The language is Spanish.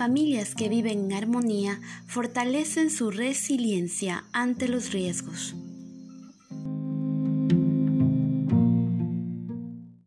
familias que viven en armonía fortalecen su resiliencia ante los riesgos.